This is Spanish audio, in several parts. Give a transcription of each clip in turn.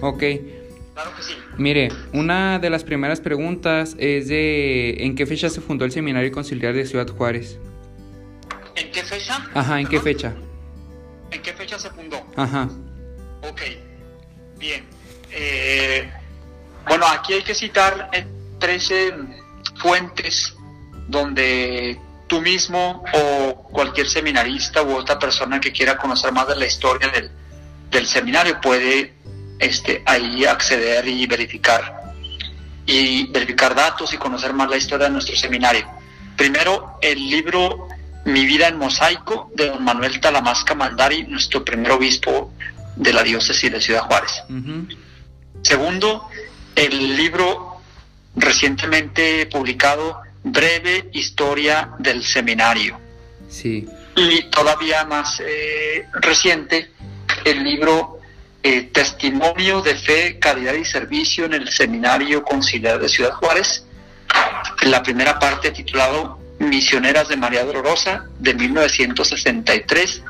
Ok. Claro que sí. Mire, una de las primeras preguntas es de ¿en qué fecha se fundó el Seminario Conciliar de Ciudad Juárez? ¿En qué fecha? Ajá, ¿en qué fecha? ¿En qué fecha se fundó? Ajá. Ok, bien. Eh, bueno, aquí hay que citar eh, 13 fuentes donde tú mismo o cualquier seminarista u otra persona que quiera conocer más de la historia del, del seminario puede este, ahí acceder y verificar y verificar datos y conocer más la historia de nuestro seminario. Primero, el libro Mi vida en mosaico de don Manuel Talamasca Mandari, nuestro primer obispo de la diócesis de Ciudad Juárez. Segundo, el libro recientemente publicado Breve Historia del Seminario. Sí. Y todavía más eh, reciente, el libro eh, Testimonio de Fe, Calidad y Servicio en el Seminario Conciliar de Ciudad Juárez. La primera parte titulado Misioneras de María Dolorosa de 1963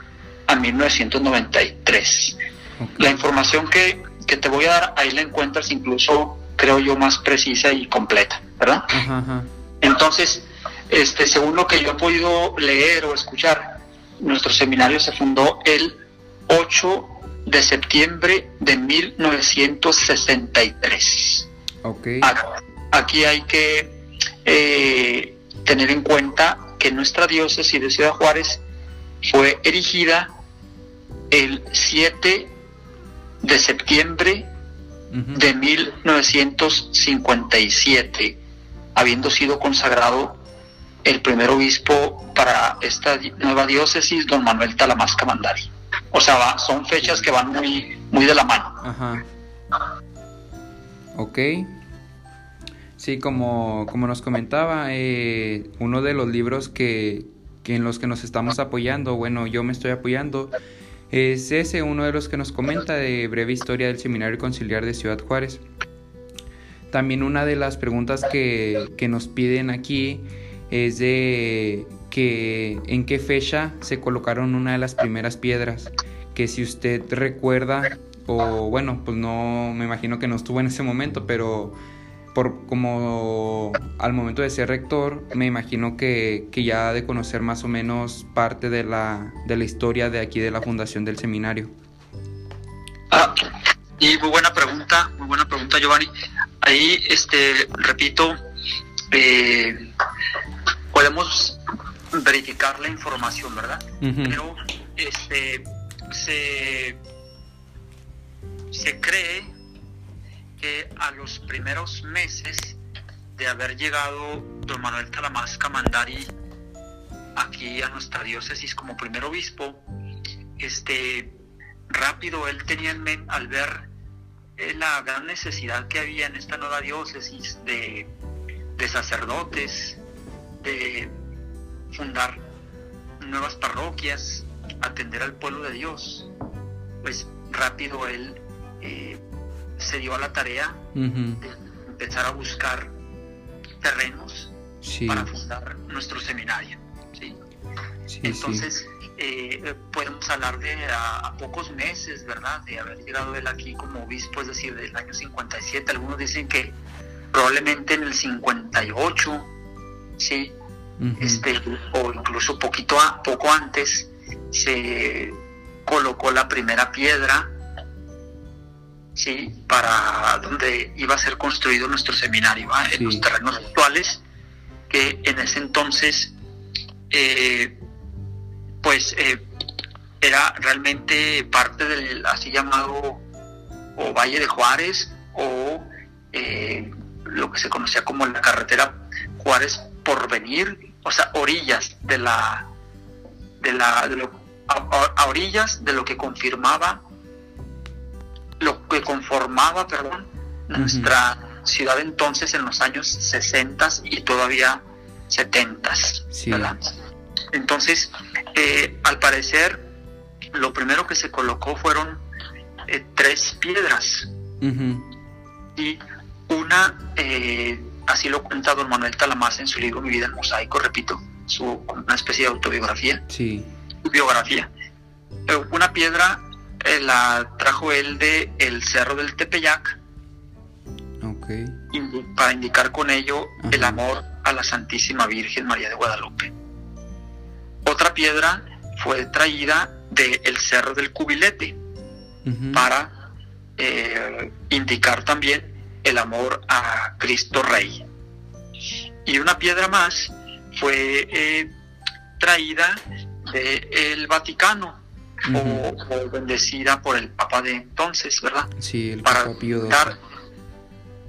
a 1993. ok. La información que, que te voy a dar, ahí la encuentras incluso, creo yo, más precisa y completa, ¿verdad? Entonces, este, según lo que yo he podido leer o escuchar, nuestro seminario se fundó el 8 de septiembre de 1963. Ok. Ac- Aquí hay que eh, tener en cuenta que nuestra diócesis de Ciudad Juárez fue erigida el 7 de septiembre de 1957, habiendo sido consagrado el primer obispo para esta nueva diócesis, don Manuel Talamasca Mandari. O sea, son fechas que van muy, muy de la mano. Ajá. Ok. Sí, como, como nos comentaba, eh, uno de los libros que, que en los que nos estamos apoyando, bueno, yo me estoy apoyando, es ese, uno de los que nos comenta de breve historia del Seminario Conciliar de Ciudad Juárez. También una de las preguntas que, que nos piden aquí es de que en qué fecha se colocaron una de las primeras piedras, que si usted recuerda, o bueno, pues no, me imagino que no estuvo en ese momento, pero por como al momento de ser rector, me imagino que, que ya ha de conocer más o menos parte de la, de la historia de aquí de la fundación del seminario. Ah, y muy buena pregunta, muy buena pregunta, Giovanni. Ahí, este, repito, eh, podemos verificar la información, ¿verdad? Pero, este, se, se cree que a los primeros meses de haber llegado don Manuel Talamasca Mandari aquí a nuestra diócesis como primer obispo, este, rápido él tenía en mente al ver eh, la gran necesidad que había en esta nueva diócesis de, de sacerdotes, de fundar nuevas parroquias, atender al pueblo de Dios, pues rápido él eh, se dio a la tarea de empezar a buscar terrenos Sí, para fundar nuestro seminario. ¿sí? Entonces, eh, podemos hablar de a, a pocos meses, ¿verdad? De haber llegado él aquí como obispo, es decir, del año 57. Algunos dicen que probablemente en el 58, ¿sí? Este, o incluso poquito a, poco antes, se colocó la primera piedra, ¿sí? Para donde iba a ser construido nuestro seminario, ¿va? en Sí. los terrenos actuales, que en ese entonces, eh, pues, eh, era realmente parte del así llamado o Valle de Juárez o eh, lo que se conocía como la carretera Juárez Porvenir, o sea, orillas de la, de la, de lo- a, orillas de lo que confirmaba, lo que conformaba, perdón, nuestra ciudad entonces en los años 60 y todavía 70, Sí. ¿verdad? Entonces, eh, al parecer, lo primero que se colocó fueron eh, tres piedras y una, eh, así lo cuenta don Manuel Talamás en su libro Mi vida en mosaico, repito, su una especie de autobiografía, Sí, biografía. Una piedra eh, la trajo él de el Cerro del Tepeyac Okay. para indicar con ello el amor a la Santísima Virgen María de Guadalupe. Otra piedra fue traída del Cerro del Cubilete para eh, indicar también el amor a Cristo Rey. Y una piedra más fue eh, traída del Vaticano o, bendecida por el Papa de entonces, ¿verdad? Sí, el Papa Pío XII.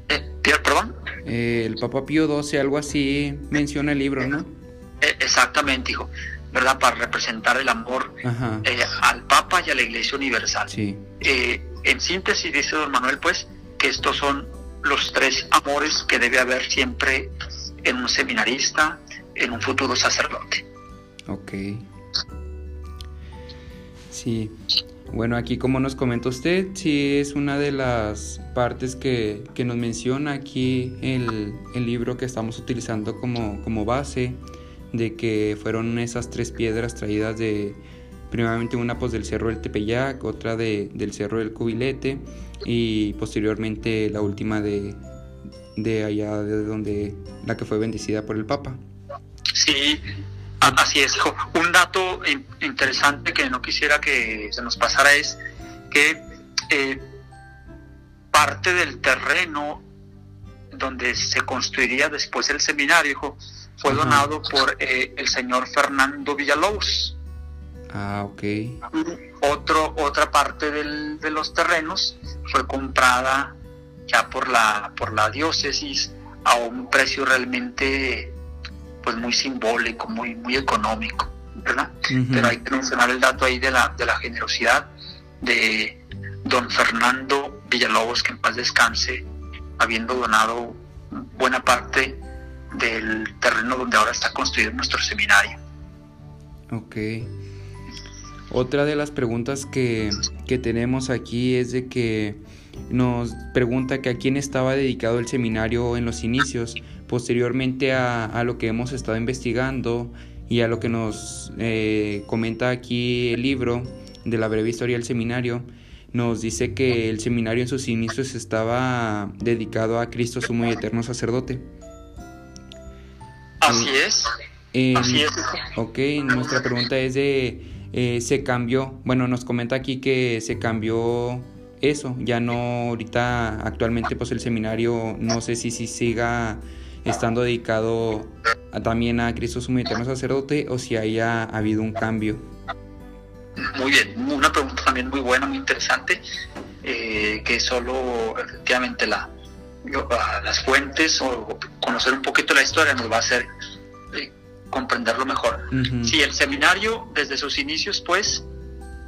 Eh, ¿Perdón? el Papa Pío XII, algo así menciona el libro, ¿no? exactamente, hijo. ¿verdad? Para representar el amor eh, al Papa y a la Iglesia Universal. Eh, en síntesis, dice don Manuel, pues, que estos son los tres amores que debe haber siempre en un seminarista, en un futuro sacerdote. Ok. Sí. Bueno, aquí como nos comenta usted, sí es una de las partes que, nos menciona aquí el, el libro que estamos utilizando como, como base de que fueron esas tres piedras traídas de primeramente una pues del cerro del Tepeyac, otra de, del cerro del Cubilete y posteriormente la última de, de allá de donde la que fue bendecida por el Papa. Sí, así es, hijo. Un dato interesante que no quisiera que se nos pasara es que eh, parte del terreno donde se construiría después el seminario, hijo, fue donado por eh, el señor Fernando Villalobos. Ah, ok. Otro, otra parte del, de los terrenos fue comprada ya por la, por la diócesis a un precio realmente pues muy simbólico, muy, muy económico, ¿verdad? Pero hay que mencionar el dato ahí de la, de la generosidad de don Fernando Villalobos, que en paz descanse, habiendo donado buena parte del terreno donde ahora está construido nuestro seminario. Ok. Otra de las preguntas que, tenemos aquí es de que nos pregunta que a quién estaba dedicado el seminario en los inicios, posteriormente a, lo que hemos estado investigando y a lo que nos eh, comenta aquí el libro de la breve historia del seminario, nos dice que el seminario en sus inicios estaba dedicado a Cristo sumo y eterno sacerdote. Así es. Así es. Ok, nuestra pregunta es de, eh, ¿se cambió? Bueno, nos comenta aquí que se cambió eso, ya no ahorita actualmente pues el seminario no sé si, si siga estando dedicado también a Cristo sumo eterno sacerdote o si haya habido un cambio. Muy bien, una pregunta también muy buena, muy interesante, eh, que solo efectivamente la, las fuentes o conocer un poquito la historia nos va a hacer eh, comprenderlo mejor. Si el seminario desde sus inicios, pues,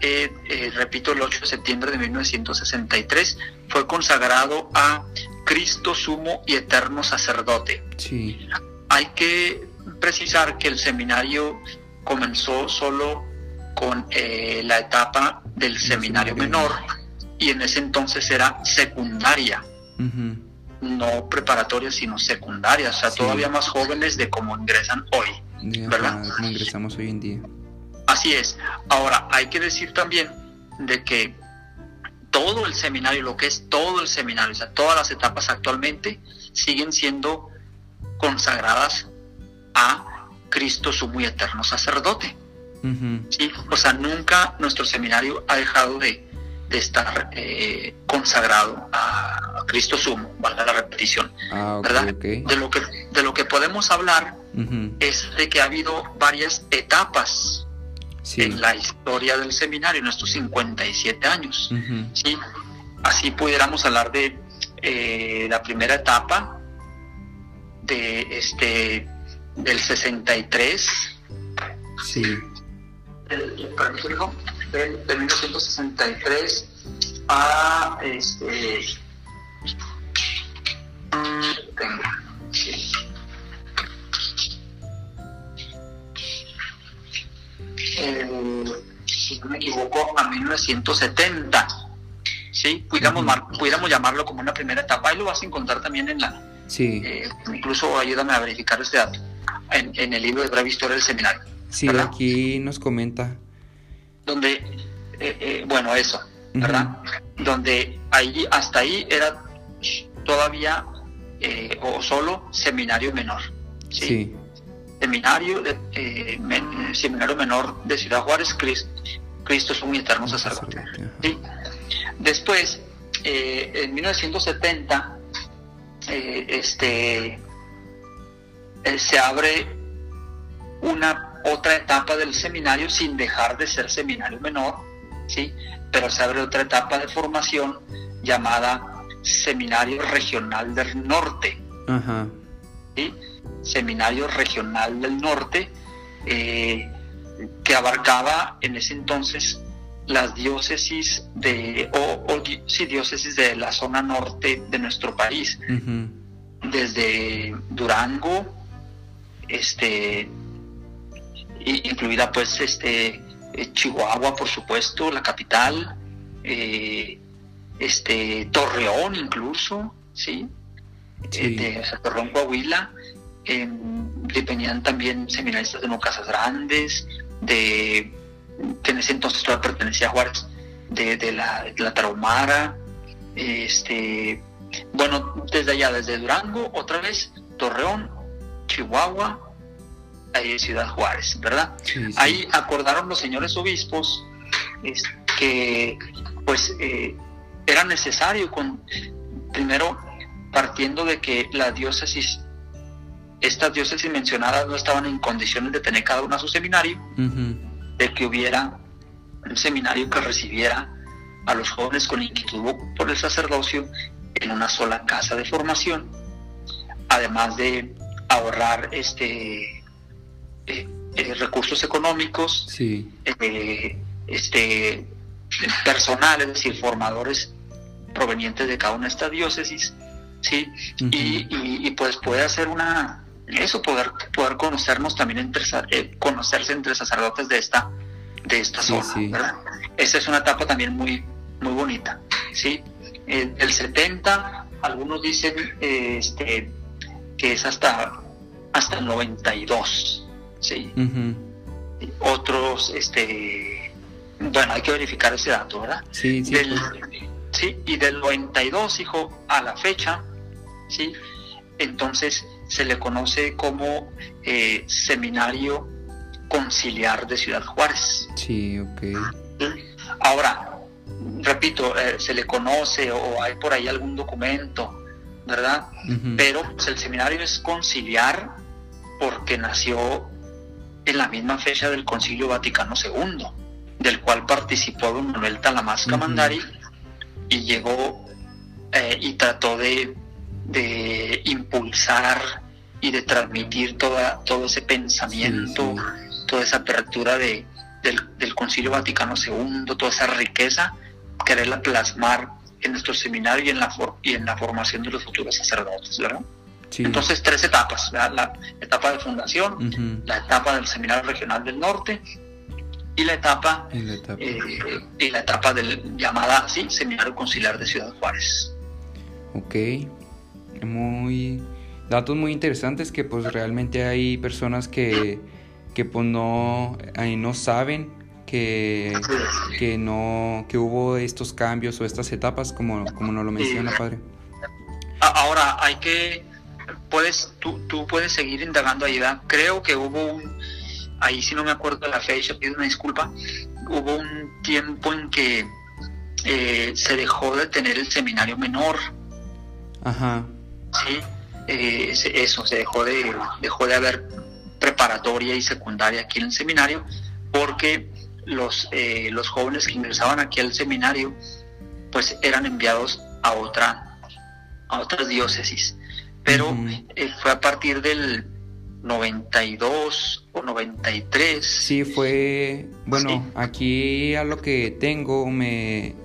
eh, eh, repito, el 8 de septiembre de 1963, fue consagrado a Cristo sumo y eterno sacerdote. Sí. Hay que precisar que el seminario comenzó solo con la etapa del seminario menor y en ese entonces era secundaria no preparatorias, sino secundarias, o sea, todavía más jóvenes de cómo ingresan hoy, ¿verdad? Ingresamos hoy en día. Así es. Ahora, hay que decir también de que todo el seminario, lo que es todo el seminario, o sea, todas las etapas actualmente siguen siendo consagradas a Cristo su muy eterno sacerdote. ¿sí? O sea, nunca nuestro seminario ha dejado de, de estar eh, consagrado a Cristo sumo, valga la repetición, ah, ¿verdad? De lo que de lo que podemos hablar es de que ha habido varias etapas en la historia del seminario en estos 57 años, ¿sí? Así pudiéramos hablar de eh, la primera etapa de este del 63 sí de, 1963 a este tengo. Si no me equivoco a 1970 sí pudiéramos, pudiéramos llamarlo como una primera etapa. Y lo vas a encontrar también en la sí. eh, incluso ayúdame a verificar este dato en, en el libro de breve historia del seminario sí aquí nos comenta donde, eh, eh, bueno, eso, ¿verdad? Donde ahí, hasta ahí era todavía eh, o solo seminario menor. Sí. Seminario, de, seminario menor de Ciudad Juárez, Cristo, Cristo es un eterno sacerdote. ¿sí? Después, en 1970, este, se abre una otra etapa del seminario sin dejar de ser seminario menor, ¿sí? pero se abre otra etapa de formación llamada Seminario Regional del Norte. Seminario Regional del Norte, eh, que abarcaba en ese entonces las diócesis de, o, diócesis de la zona norte de nuestro país, desde Durango, este, incluida pues este, eh, Chihuahua, por supuesto, la capital, eh, este Torreón incluso, ¿sí? sí. De, Torreón, Coahuila, dependían también seminaristas de no casas grandes, de que en ese entonces todavía pertenecía a Juárez, de, la, de la Tarahumara, este, bueno, desde allá, desde Durango, otra vez, Torreón, Chihuahua, ahí Ciudad Juárez, ¿verdad? Ahí acordaron los señores obispos que, pues, eh, era necesario, con, primero partiendo de que la diócesis, estas diócesis mencionadas no estaban en condiciones de tener cada una su seminario, de que hubiera un seminario que recibiera a los jóvenes con inquietud por el sacerdocio en una sola casa de formación, además de ahorrar este eh, eh, recursos económicos, eh, este personal, es decir, formadores provenientes de cada una de estas diócesis, ¿sí? y, pues puede hacer una, eso, poder, poder conocernos también entre, eh, conocerse entre sacerdotes de esta, de esta zona, ¿verdad? Esa es una etapa también muy, muy bonita, ¿sí? El, 70, algunos dicen este, que es hasta, hasta el 92, ¿sí? Otros, este, bueno, hay que verificar ese dato, ¿verdad? Sí, sí. ¿sí? Y del 92, hijo, a la fecha, ¿sí? Entonces se le conoce como eh, Seminario Conciliar de Ciudad Juárez. Sí, ok. Ahora, repito, eh, se le conoce o hay por ahí algún documento, ¿verdad? Pero pues, el seminario es conciliar porque nació en la misma fecha del Concilio Vaticano II, del cual participó don Manuel Talamasca Mandari y llegó eh, y trató de, impulsar y de transmitir toda, todo ese pensamiento, toda esa apertura de, del, Concilio Vaticano II, toda esa riqueza, quererla plasmar en nuestro seminario y en la, y en la formación de los futuros sacerdotes, ¿verdad? Entonces, tres etapas, la etapa de fundación, la etapa del Seminario Regional del Norte y la etapa, y la etapa, eh, la etapa del, llamada así Seminario Conciliar de Ciudad Juárez. Ok, muy datos muy interesantes que pues realmente hay personas que, que pues no, ahí no saben que, que no que hubo estos cambios o estas etapas como, como nos lo menciona padre. Ahora hay que puedes tú, tú puedes seguir indagando ahí, Creo que hubo un ahí sí no me acuerdo de la fecha, pido una disculpa, hubo un tiempo en que eh, se dejó de tener el seminario menor. Ajá. Sí, eh, eso, se dejó de, dejó de haber preparatoria y secundaria aquí en el seminario, porque los, eh, los jóvenes que ingresaban aquí al seminario, pues eran enviados a otra, a otras diócesis. Pero fue a partir del 92 o 93. Sí, fue, bueno, aquí a lo que tengo me,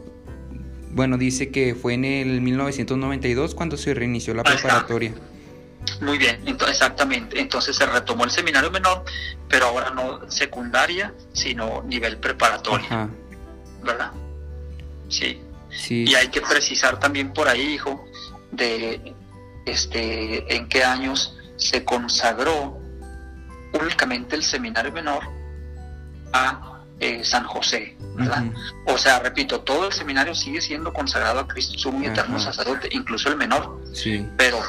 bueno, dice que fue en el 1992 cuando se reinició la preparatoria. Muy bien, entonces, exactamente. Entonces se retomó el seminario menor, pero ahora no secundaria, sino nivel preparatoria. ¿Verdad? Sí. sí. Y hay que precisar también por ahí, hijo, de este en qué años se consagró únicamente el seminario menor a eh, San José, ¿verdad? O sea, repito, todo el seminario sigue siendo consagrado a Cristo, su muy eterno sacerdote, incluso el menor. Sí. Pero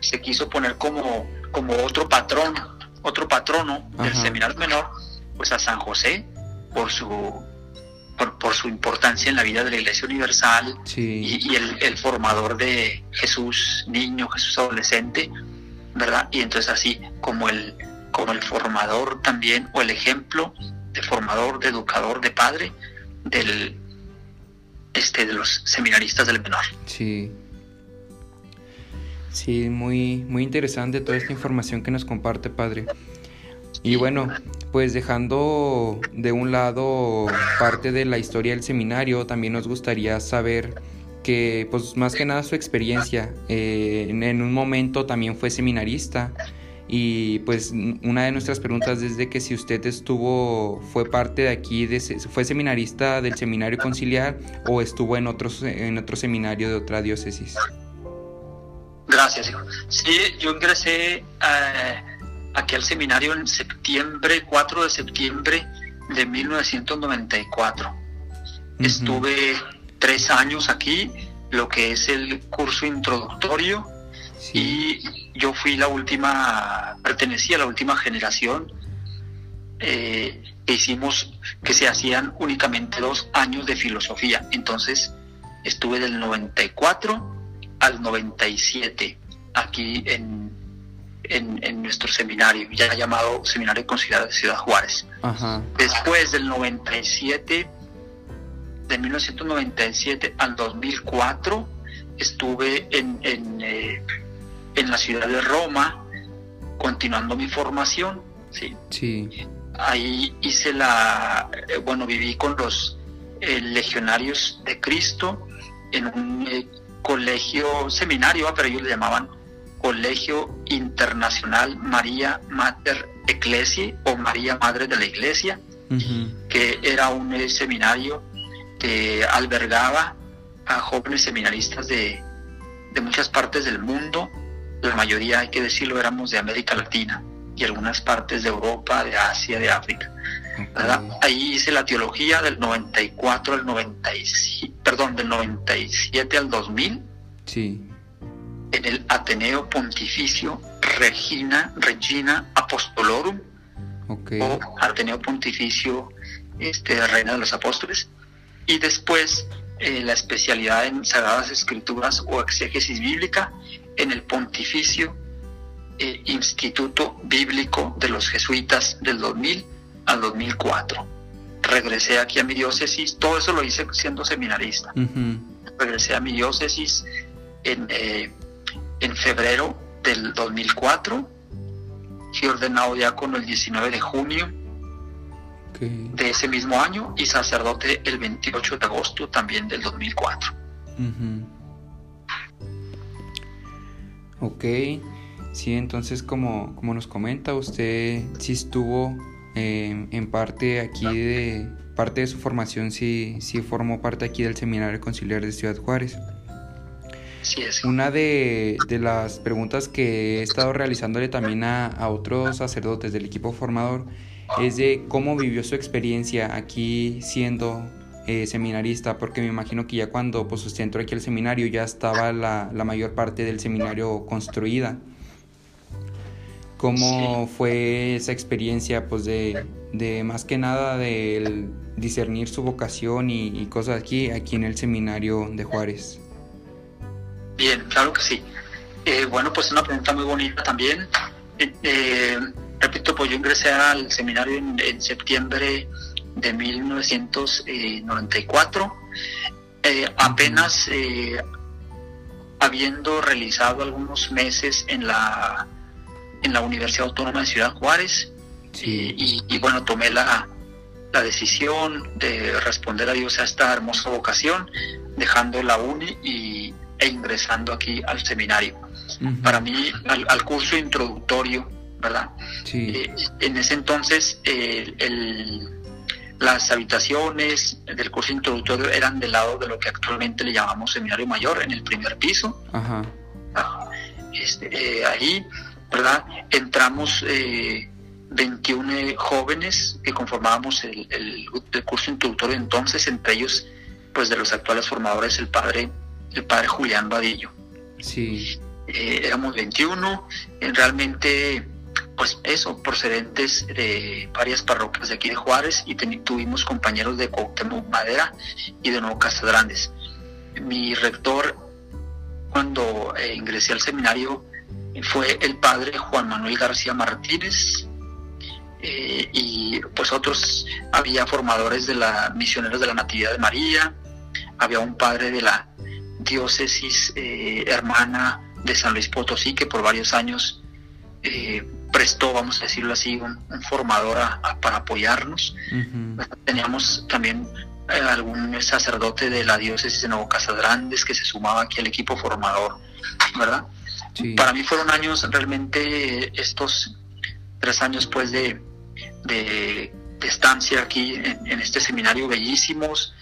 se quiso poner como, como otro patrón, otro patrono del seminario menor, pues a San José, por su por, su importancia en la vida de la Iglesia Universal y, el, el, formador de Jesús niño, Jesús adolescente, ¿verdad? Y entonces así como el, como el formador también, o el ejemplo de formador, de educador, de padre del este de los seminaristas del menor. Sí. Sí, muy, muy interesante toda esta información que nos comparte, padre. Y bueno, pues dejando de un lado parte de la historia del seminario, también nos gustaría saber que, pues más que nada su experiencia, eh, en, un momento también fue seminarista y pues una de nuestras preguntas es de que si usted estuvo, fue parte de aquí, de, fue seminarista del seminario conciliar o estuvo en, otros, en otro seminario de otra diócesis. Gracias, hijo. Sí, yo ingresé... Eh, aquí al seminario en septiembre, 4 de septiembre de 1994. Estuve tres años aquí, lo que es el curso introductorio, y yo fui la última, pertenecía a la última generación eh, que hicimos, que se hacían únicamente dos años de filosofía. Entonces estuve del 94 al 97 aquí en en, nuestro seminario, ya llamado Seminario Conciliar de Ciudad Juárez. Después del 97, de 1997 al 2004, estuve en, en, eh, en la ciudad de Roma, continuando mi formación. ¿sí? Sí. Ahí hice la, eh, bueno, viví con los eh, legionarios de Cristo en un colegio, seminario, pero ellos le llamaban Colegio Internacional María Mater Ecclesiae o María Madre de la Iglesia, que era un eh, seminario que albergaba a jóvenes seminaristas de, muchas partes del mundo, la mayoría, hay que decirlo, éramos de América Latina y algunas partes de Europa, de Asia, de África. Ahí hice la teología del 94 al 97, perdón, del 97 al 2000. Sí en el Ateneo Pontificio Regina, Regina Apostolorum, o Ateneo Pontificio este, Reina de los Apóstoles, y después eh, la especialidad en Sagradas Escrituras o exégesis bíblica en el Pontificio eh, Instituto Bíblico de los Jesuitas del 2000 al 2004. Regresé aquí a mi diócesis, todo eso lo hice siendo seminarista. Regresé a mi diócesis en eh, en febrero del 2004. Fui ordenado diácono el 19 de junio de ese mismo año y sacerdote el 28 de agosto también del 2004. Ok, sí, entonces como, como nos comenta, usted sí estuvo eh, en parte aquí de parte de su formación, sí, sí formó parte aquí del Seminario Conciliar de Ciudad Juárez. Una de, las preguntas que he estado realizándole también a, otros sacerdotes del equipo formador es de cómo vivió su experiencia aquí siendo eh, seminarista, porque me imagino que ya cuando pues, usted entró aquí al seminario ya estaba la, mayor parte del seminario construida. ¿Cómo fue esa experiencia pues de, más que nada de discernir su vocación y, y cosas aquí, aquí en el seminario de Juárez? Bien, claro que sí. Eh, bueno, pues una pregunta muy bonita también. Eh, eh, repito, pues yo ingresé al seminario en, septiembre de 1994. apenas habiendo realizado algunos meses en la, en la Universidad Autónoma de Ciudad Juárez. Y, bueno, tomé la, la decisión de responder a Dios a esta hermosa vocación, dejando la uni y e ingresando aquí al seminario. Para mí, al, curso introductorio, ¿verdad? Eh, en ese entonces, las habitaciones del curso introductorio eran del lado de lo que actualmente le llamamos seminario mayor, en el primer piso. Ajá. Este, eh, ahí, ¿verdad? Entramos, eh, 21 jóvenes que conformábamos el, el, curso introductorio entonces, entre ellos, pues de los actuales formadores, el padre, el padre Julián Vadillo. Sí. Eh, éramos 21, realmente, pues eso, procedentes de varias parroquias de aquí de Juárez y tuvimos compañeros de Cuauhtémoc Madera y de Nuevo Grandes. Mi rector, cuando eh, ingresé al seminario, fue el padre Juan Manuel García Martínez, eh, y pues otros, había formadores de la misioneros de la Natividad de María, había un padre de la diócesis eh, hermana de San Luis Potosí que por varios años eh, prestó, vamos a decirlo así, un, formador para apoyarnos. Teníamos también algún sacerdote de la diócesis de Nuevo Casadrandes que se sumaba aquí al equipo formador, ¿verdad? Para mí fueron años realmente estos tres años pues de, de, estancia aquí en, este seminario bellísimos.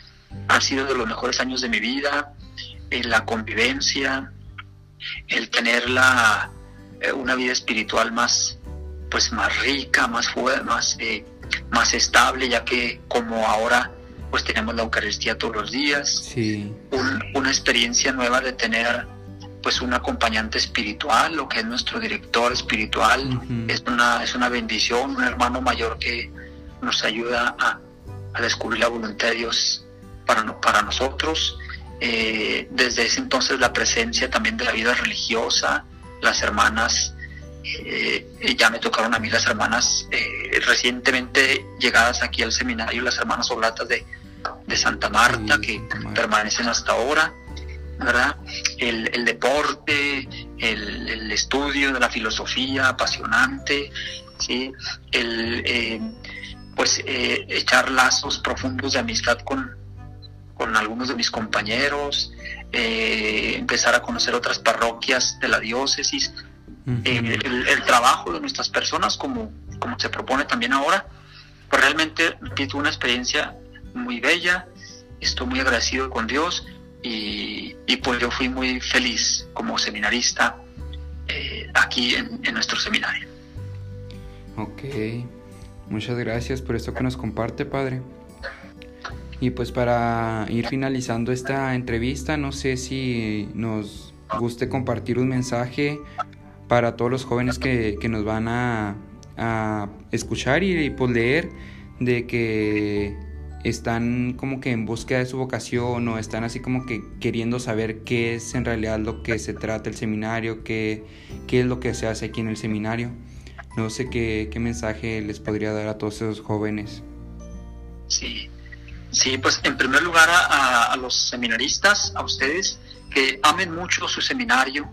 Han sido de los mejores años de mi vida. La convivencia, el tener la, eh, una vida espiritual más, pues más rica, más fuerte, más, eh, más estable, ya que como ahora pues tenemos la Eucaristía todos los días. una experiencia nueva de tener pues un acompañante espiritual, lo que es nuestro director espiritual, es, una, es una bendición, un hermano mayor que nos ayuda a, descubrir la voluntad de Dios para, para nosotros. Eh, desde ese entonces la presencia también de la vida religiosa, las hermanas, eh, ya me tocaron a mí las hermanas eh, recientemente llegadas aquí al seminario, las hermanas oblatas de, Santa Marta, que permanecen hasta ahora. ¿verdad? El, deporte, el, estudio de la filosofía apasionante, ¿sí? El, eh, pues echar lazos profundos de amistad con, con algunos de mis compañeros, eh, empezar a conocer otras parroquias de la diócesis, el, trabajo de nuestras personas como, como se propone también ahora, pues realmente, repito, una experiencia muy bella, estoy muy agradecido con Dios y, pues yo fui muy feliz como seminarista eh, aquí en, nuestro seminario. Ok, muchas gracias por esto que nos comparte, Padre. Y pues para ir finalizando esta entrevista, no sé si nos guste compartir un mensaje para todos los jóvenes que, nos van a, escuchar y, y pues leer de que están como que en búsqueda de su vocación o están así como que queriendo saber qué es en realidad lo que se trata el seminario, qué, qué es lo que se hace aquí en el seminario. No sé qué, qué mensaje les podría dar a todos esos jóvenes. Sí, sí, pues en primer lugar a, a los seminaristas, a ustedes, que amen mucho su seminario.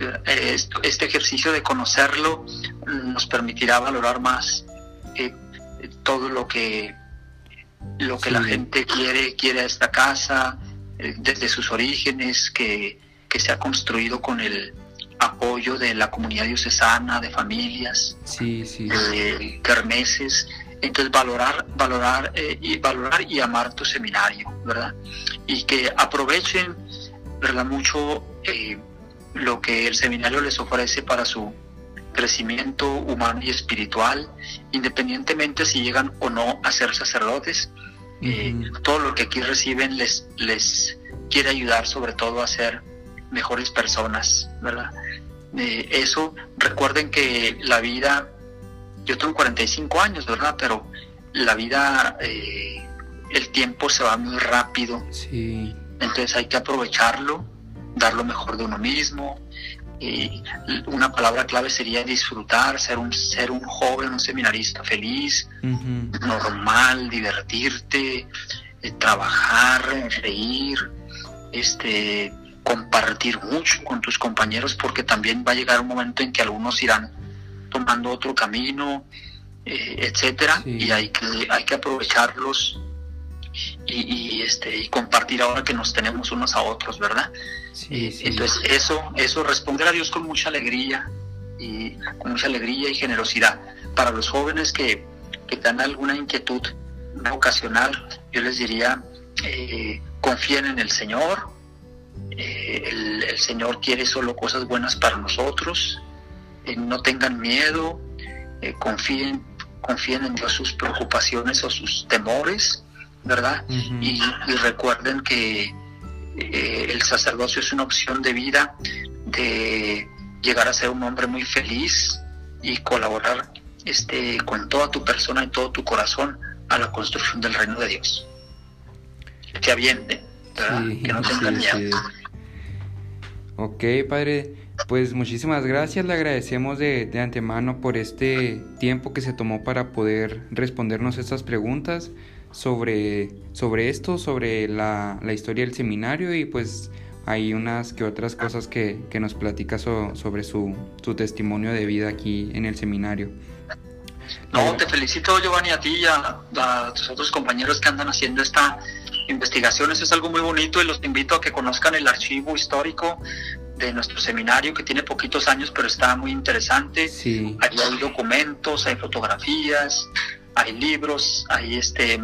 Eh, este ejercicio de conocerlo nos permitirá valorar más eh, todo lo que lo que la gente quiere, quiere a esta casa, eh, desde sus orígenes, que, se ha construido con el apoyo de la comunidad diocesana, de familias, sí, sí. de kermeses. Entonces valorar, valorar eh, y valorar y amar tu seminario, ¿verdad? Y que aprovechen, ¿verdad? Mucho eh, lo que el seminario les ofrece para su crecimiento humano y espiritual, independientemente si llegan o no a ser sacerdotes. Eh, todo lo que aquí reciben les, les quiere ayudar sobre todo a ser mejores personas, ¿verdad? Eh, eso, recuerden que la vida, yo tengo 45 años, ¿verdad? Pero la vida, eh, el tiempo se va muy rápido. Sí. Entonces hay que aprovecharlo, dar lo mejor de uno mismo, y una palabra clave sería disfrutar, ser un, ser un joven, un seminarista feliz, normal, divertirte, eh, trabajar, reír, este, compartir mucho con tus compañeros, porque también va a llegar un momento en que algunos irán tomando otro camino, eh, etcétera, y hay que, hay que aprovecharlos y, este, y compartir ahora que nos tenemos unos a otros, ¿verdad? Entonces eso, eso, responder a Dios con mucha alegría y con mucha alegría y generosidad. Para los jóvenes que, que dan alguna inquietud ocasional, yo les diría, eh, confíen en el Señor, eh, el, Señor quiere solo cosas buenas para nosotros, eh, no tengan miedo, eh, confíen, confíen en Dios sus preocupaciones o sus temores, ¿verdad? y, recuerden que eh, el sacerdocio es una opción de vida, de llegar a ser un hombre muy feliz y colaborar este, con toda tu persona y todo tu corazón a la construcción del reino de Dios. Que aviente, que no tengan miedo. Ok, padre, pues muchísimas gracias, le agradecemos de, de, antemano por este tiempo que se tomó para poder respondernos estas preguntas sobre, sobre esto, sobre la, la historia del seminario y pues hay unas que otras cosas que, que nos platica sobre su, su, testimonio de vida aquí en el seminario. No, te felicito Giovanni a ti y a, tus otros compañeros que andan haciendo esta investigación. Eso es algo muy bonito y los invito a que conozcan el archivo histórico de nuestro seminario que tiene poquitos años pero está muy interesante. Sí. Ahí hay documentos, hay fotografías, hay libros, hay este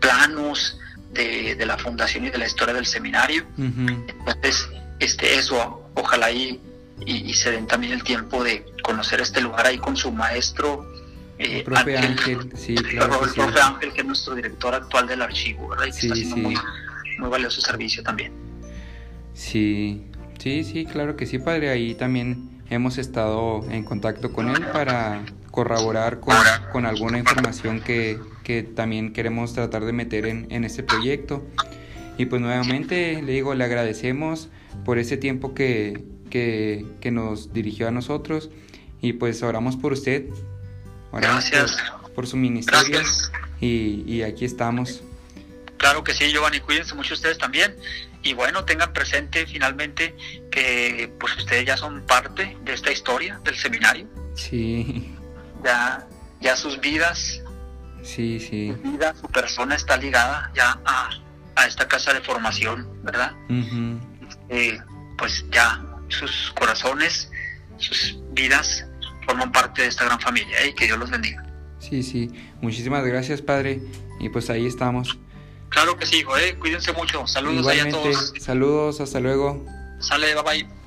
planos de, de la fundación y de la historia del seminario. Entonces, este, eso, ojalá y, y, se den también el tiempo de conocer este lugar ahí con su maestro. Eh, el profe Ángel, sí, claro. El profe Ángel, que es nuestro director actual del archivo, ¿verdad? Y que está haciendo muy, muy valioso servicio también. Sí, sí, sí, claro que sí, padre. Ahí también hemos estado en contacto con él para corroborar con, con alguna información que, que, también queremos tratar de meter en, en este proyecto. Y pues nuevamente le digo, le agradecemos por ese tiempo que, que, que nos dirigió a nosotros y pues oramos por usted, oramos Gracias. Por, su ministerio y, y, aquí estamos. Claro que sí, Giovanni, cuídense mucho ustedes también y bueno, tengan presente finalmente que pues ustedes ya son parte de esta historia del seminario. Sí ya, ya sus vidas, sí, sí. Su, vida, su persona está ligada ya a, a esta casa de formación, ¿verdad? Eh, pues ya sus corazones, sus vidas forman parte de esta gran familia y que Dios los bendiga. Sí, sí, muchísimas gracias Padre y pues ahí estamos. Claro que sí, hijo, ¿eh? cuídense mucho, saludos a todos. Saludos, hasta luego. Sale, bye bye.